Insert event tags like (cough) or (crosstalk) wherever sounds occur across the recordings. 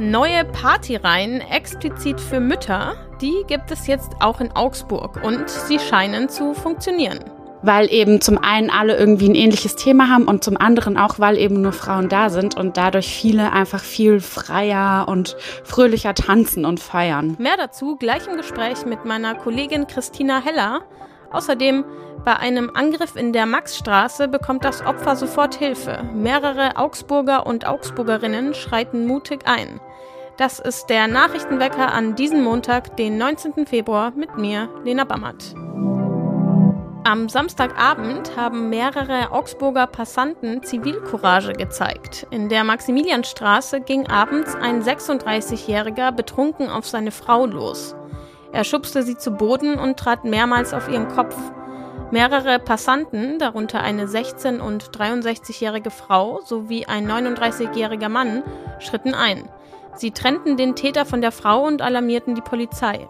Neue Partyreihen explizit für Mütter, die gibt es jetzt auch in Augsburg und sie scheinen zu funktionieren. Weil eben zum einen alle irgendwie ein ähnliches Thema haben und zum anderen auch, weil eben nur Frauen da sind und dadurch viele einfach viel freier und fröhlicher tanzen und feiern. Mehr dazu gleich im Gespräch mit meiner Kollegin Christina Heller. Außerdem bei einem Angriff in der Maxstraße bekommt das Opfer sofort Hilfe. Mehrere Augsburger und Augsburgerinnen schreiten mutig ein. Das ist der Nachrichtenwecker an diesem Montag, den 19. Februar, mit mir, Lena Bammert. Am Samstagabend haben mehrere Augsburger Passanten Zivilcourage gezeigt. In der Maximilianstraße ging abends ein 36-Jähriger betrunken auf seine Frau los. Er schubste sie zu Boden und trat mehrmals auf ihren Kopf. Mehrere Passanten, darunter eine 16- und 63-jährige Frau sowie ein 39-jähriger Mann, schritten ein. Sie trennten den Täter von der Frau und alarmierten die Polizei.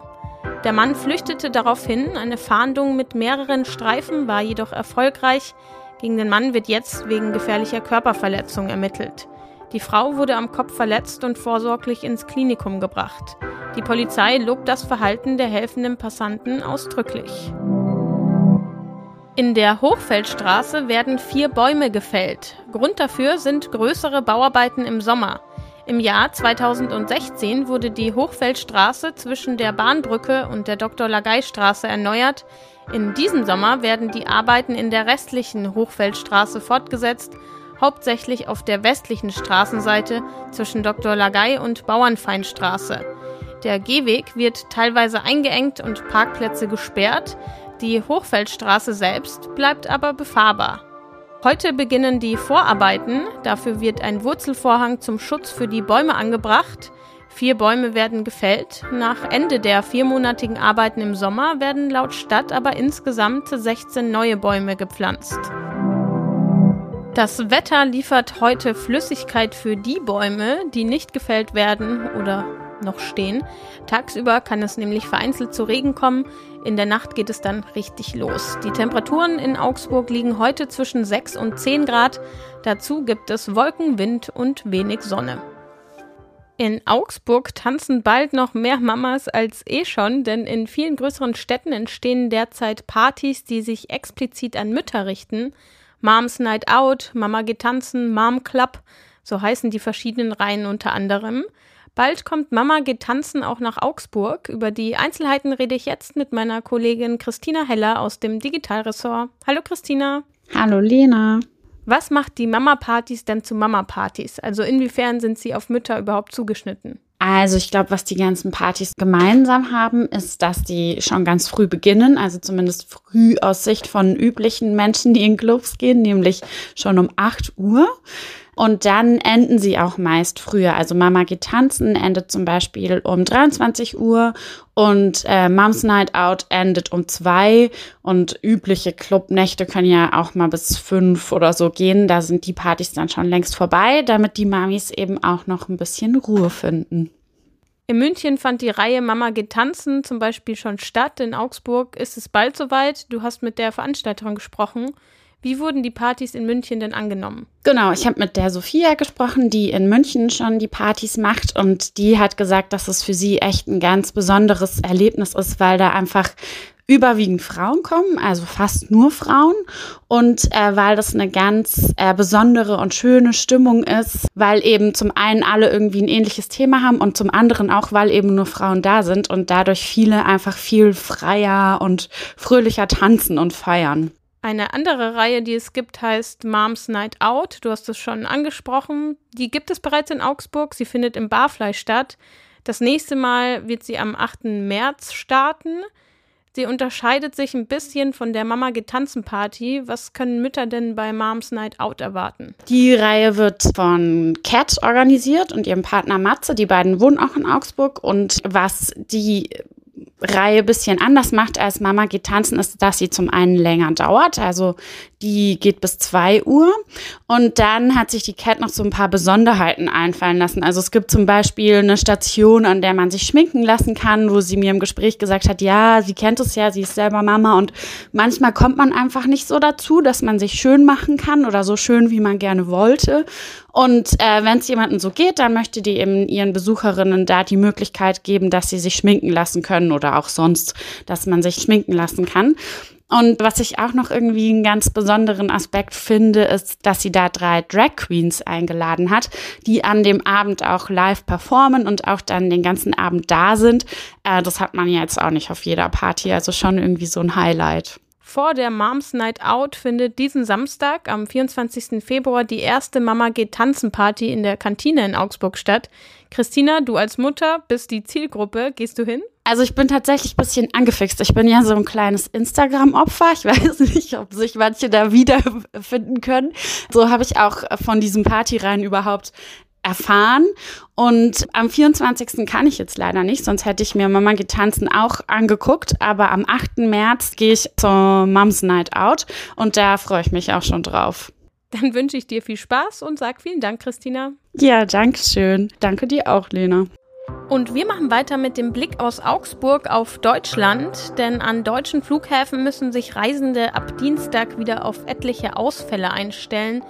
Der Mann flüchtete daraufhin, eine Fahndung mit mehreren Streifen war jedoch erfolgreich. Gegen den Mann wird jetzt wegen gefährlicher Körperverletzung ermittelt. Die Frau wurde am Kopf verletzt und vorsorglich ins Klinikum gebracht. Die Polizei lobt das Verhalten der helfenden Passanten ausdrücklich. In der Hochfeldstraße werden vier Bäume gefällt. Grund dafür sind größere Bauarbeiten im Sommer. Im Jahr 2016 wurde die Hochfeldstraße zwischen der Bahnbrücke und der Dr. Lagay-Straße erneuert. In diesem Sommer werden die Arbeiten in der restlichen Hochfeldstraße fortgesetzt, hauptsächlich auf der westlichen Straßenseite zwischen Dr. Lagay und Bauernfeinstraße. Der Gehweg wird teilweise eingeengt und Parkplätze gesperrt. Die Hochfeldstraße selbst bleibt aber befahrbar. Heute beginnen die Vorarbeiten. Dafür wird ein Wurzelvorhang zum Schutz für die Bäume angebracht. Vier Bäume werden gefällt. Nach Ende der viermonatigen Arbeiten im Sommer werden laut Stadt aber insgesamt 16 neue Bäume gepflanzt. Das Wetter liefert heute Flüssigkeit für die Bäume, die nicht gefällt werden oder noch stehen. Tagsüber kann es nämlich vereinzelt zu Regen kommen. In der Nacht geht es dann richtig los. Die Temperaturen in Augsburg liegen heute zwischen 6 und 10 Grad. Dazu gibt es Wolken, Wind und wenig Sonne. In Augsburg tanzen bald noch mehr Mamas als eh schon, denn in vielen größeren Städten entstehen derzeit Partys, die sich explizit an Mütter richten. Moms Night Out, Mama geht tanzen, Mom Club, so heißen die verschiedenen Reihen unter anderem. Bald kommt Mama geht tanzen auch nach Augsburg. Über die Einzelheiten rede ich jetzt mit meiner Kollegin Christina Heller aus dem Digitalressort. Hallo Christina. Hallo Lena. Was macht die Mama-Partys denn zu Mama-Partys? Also inwiefern sind sie auf Mütter überhaupt zugeschnitten? Also ich glaube, was die ganzen Partys gemeinsam haben, ist, dass die schon ganz früh beginnen, also zumindest früh aus Sicht von üblichen Menschen, die in Clubs gehen, nämlich schon um 8 Uhr. Und dann enden sie auch meist früher. Also Mama geht tanzen endet zum Beispiel um 23 Uhr und äh, Moms Night Out endet um zwei und übliche Clubnächte können ja auch mal bis fünf oder so gehen. Da sind die Partys dann schon längst vorbei, damit die Mamis eben auch noch ein bisschen Ruhe finden. In München fand die Reihe Mama geht tanzen zum Beispiel schon statt. In Augsburg ist es bald soweit. Du hast mit der Veranstalterin gesprochen. Wie wurden die Partys in München denn angenommen? Genau, ich habe mit der Sophia gesprochen, die in München schon die Partys macht und die hat gesagt, dass es für sie echt ein ganz besonderes Erlebnis ist, weil da einfach überwiegend Frauen kommen, also fast nur Frauen und äh, weil das eine ganz äh, besondere und schöne Stimmung ist, weil eben zum einen alle irgendwie ein ähnliches Thema haben und zum anderen auch, weil eben nur Frauen da sind und dadurch viele einfach viel freier und fröhlicher tanzen und feiern. Eine andere Reihe, die es gibt, heißt Moms Night Out. Du hast es schon angesprochen. Die gibt es bereits in Augsburg. Sie findet im Barfleisch statt. Das nächste Mal wird sie am 8. März starten. Sie unterscheidet sich ein bisschen von der Mama getanzen Party. Was können Mütter denn bei Moms Night Out erwarten? Die Reihe wird von Cat organisiert und ihrem Partner Matze. Die beiden wohnen auch in Augsburg. Und was die Reihe bisschen anders macht als Mama geht tanzen, ist, dass sie zum einen länger dauert. Also die geht bis zwei Uhr. Und dann hat sich die Cat noch so ein paar Besonderheiten einfallen lassen. Also es gibt zum Beispiel eine Station, an der man sich schminken lassen kann, wo sie mir im Gespräch gesagt hat, ja, sie kennt es ja, sie ist selber Mama und manchmal kommt man einfach nicht so dazu, dass man sich schön machen kann oder so schön, wie man gerne wollte. Und äh, wenn es jemandem so geht, dann möchte die eben ihren Besucherinnen da die Möglichkeit geben, dass sie sich schminken lassen können oder auch sonst, dass man sich schminken lassen kann. Und was ich auch noch irgendwie einen ganz besonderen Aspekt finde, ist, dass sie da drei Drag Queens eingeladen hat, die an dem Abend auch live performen und auch dann den ganzen Abend da sind. Äh, das hat man ja jetzt auch nicht auf jeder Party, also schon irgendwie so ein Highlight. Vor der Moms Night Out findet diesen Samstag am 24. Februar die erste Mama geht tanzen Party in der Kantine in Augsburg statt. Christina, du als Mutter bist die Zielgruppe. Gehst du hin? Also ich bin tatsächlich ein bisschen angefixt. Ich bin ja so ein kleines Instagram-Opfer. Ich (laughs) weiß nicht, ob sich manche da wiederfinden können. So habe ich auch von diesem Partyreihen überhaupt erfahren. Und am 24. kann ich jetzt leider nicht, sonst hätte ich mir Mama geht tanzen auch angeguckt. Aber am 8. März gehe ich zur Moms Night Out und da freue ich mich auch schon drauf. Dann wünsche ich dir viel Spaß und sag vielen Dank, Christina. Ja, danke schön. Danke dir auch, Lena. Und wir machen weiter mit dem Blick aus Augsburg auf Deutschland, denn an deutschen Flughäfen müssen sich Reisende ab Dienstag wieder auf etliche Ausfälle einstellen.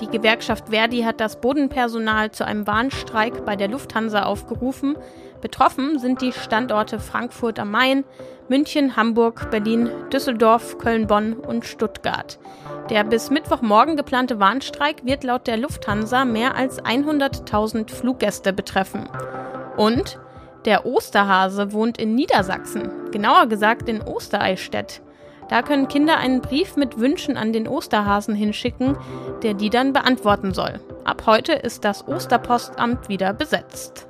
Die Gewerkschaft Verdi hat das Bodenpersonal zu einem Warnstreik bei der Lufthansa aufgerufen. Betroffen sind die Standorte Frankfurt am Main, München, Hamburg, Berlin, Düsseldorf, Köln, Bonn und Stuttgart. Der bis Mittwochmorgen geplante Warnstreik wird laut der Lufthansa mehr als 100.000 Fluggäste betreffen. Und der Osterhase wohnt in Niedersachsen, genauer gesagt in Ostereichstätt. Da können Kinder einen Brief mit Wünschen an den Osterhasen hinschicken, der die dann beantworten soll. Ab heute ist das Osterpostamt wieder besetzt.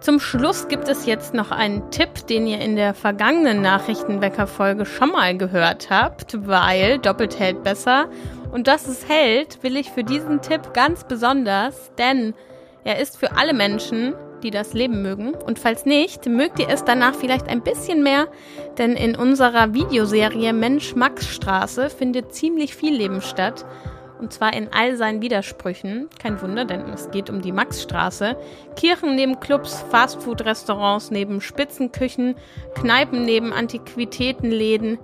Zum Schluss gibt es jetzt noch einen Tipp, den ihr in der vergangenen Nachrichtenwecker-Folge schon mal gehört habt, weil doppelt hält besser. Und dass es hält, will ich für diesen Tipp ganz besonders, denn er ist für alle Menschen, die das Leben mögen. Und falls nicht, mögt ihr es danach vielleicht ein bisschen mehr, denn in unserer Videoserie Mensch Max Straße findet ziemlich viel Leben statt. Und zwar in all seinen Widersprüchen. Kein Wunder, denn es geht um die Maxstraße. Kirchen neben Clubs, Fastfood-Restaurants neben Spitzenküchen, Kneipen neben Antiquitätenläden.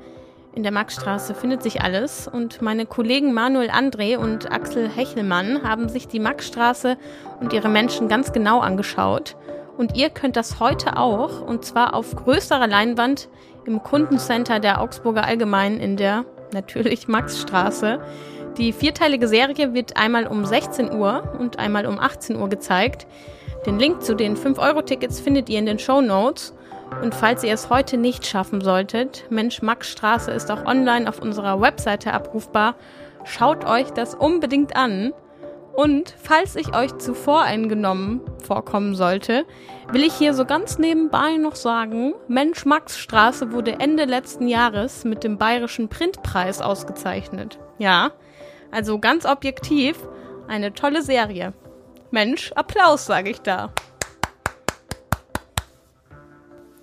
In der Maxstraße findet sich alles und meine Kollegen Manuel André und Axel Hechelmann haben sich die Maxstraße und ihre Menschen ganz genau angeschaut. Und ihr könnt das heute auch, und zwar auf größerer Leinwand im Kundencenter der Augsburger Allgemeinen in der natürlich Maxstraße. Die vierteilige Serie wird einmal um 16 Uhr und einmal um 18 Uhr gezeigt. Den Link zu den 5-Euro-Tickets findet ihr in den Show Notes. Und falls ihr es heute nicht schaffen solltet, Mensch Max Straße ist auch online auf unserer Webseite abrufbar. Schaut euch das unbedingt an. Und falls ich euch zu voreingenommen vorkommen sollte, will ich hier so ganz nebenbei noch sagen, Mensch Max Straße wurde Ende letzten Jahres mit dem Bayerischen Printpreis ausgezeichnet. Ja, also ganz objektiv eine tolle Serie. Mensch, Applaus sage ich da.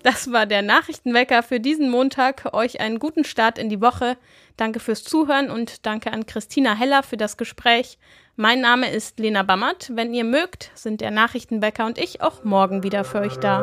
Das war der Nachrichtenwecker für diesen Montag. Euch einen guten Start in die Woche. Danke fürs Zuhören und danke an Christina Heller für das Gespräch. Mein Name ist Lena Bammert. Wenn ihr mögt, sind der Nachrichtenwecker und ich auch morgen wieder für euch da.